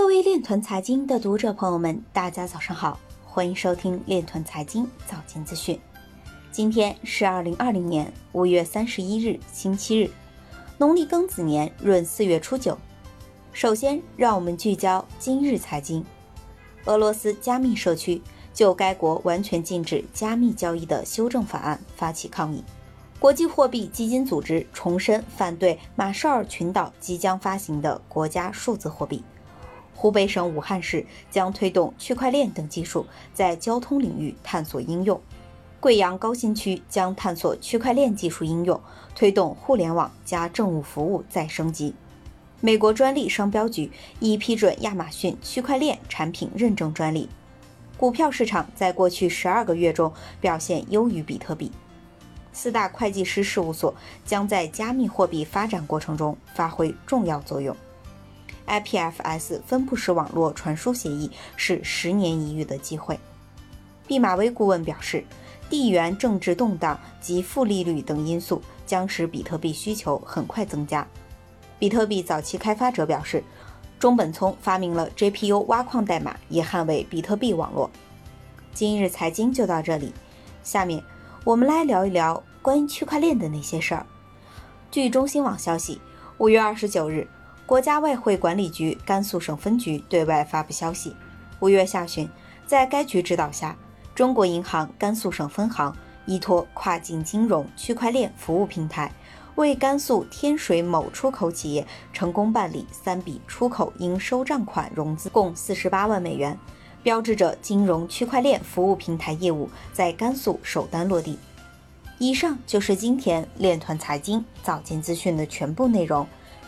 各位链团财经的读者朋友们，大家早上好，欢迎收听链团财经早间资讯。今天是二零二零年五月三十一日，星期日，农历庚子年闰四月初九。首先，让我们聚焦今日财经。俄罗斯加密社区就该国完全禁止加密交易的修正法案发起抗议。国际货币基金组织重申反对马绍尔群岛即将发行的国家数字货币。湖北省武汉市将推动区块链等技术在交通领域探索应用。贵阳高新区将探索区块链技术应用，推动互联网加政务服务再升级。美国专利商标局已批准亚马逊区块链产品认证专利。股票市场在过去十二个月中表现优于比特币。四大会计师事务所将在加密货币发展过程中发挥重要作用。IPFS 分布式网络传输协议是十年一遇的机会。毕马威顾问表示，地缘政治动荡及负利率等因素将使比特币需求很快增加。比特币早期开发者表示，中本聪发明了 GPU 挖矿代码，以捍卫比特币网络。今日财经就到这里，下面我们来聊一聊关于区块链的那些事儿。据中新网消息，五月二十九日。国家外汇管理局甘肃省分局对外发布消息，五月下旬，在该局指导下，中国银行甘肃省分行依托跨境金融区块链服务平台，为甘肃天水某出口企业成功办理三笔出口应收账款融资，共四十八万美元，标志着金融区块链服务平台业务在甘肃首单落地。以上就是今天链团财经早间资讯的全部内容。